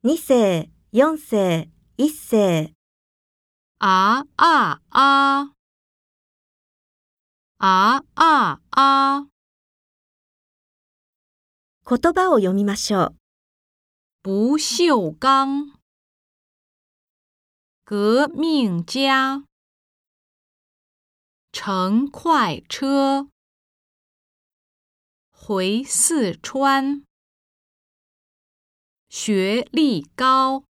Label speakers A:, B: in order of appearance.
A: 二世、四世、一世、
B: 啊啊啊！啊啊啊！
A: 言葉を読みましょう。
B: 不锈钢，革命家，乘快车回四川，学历高。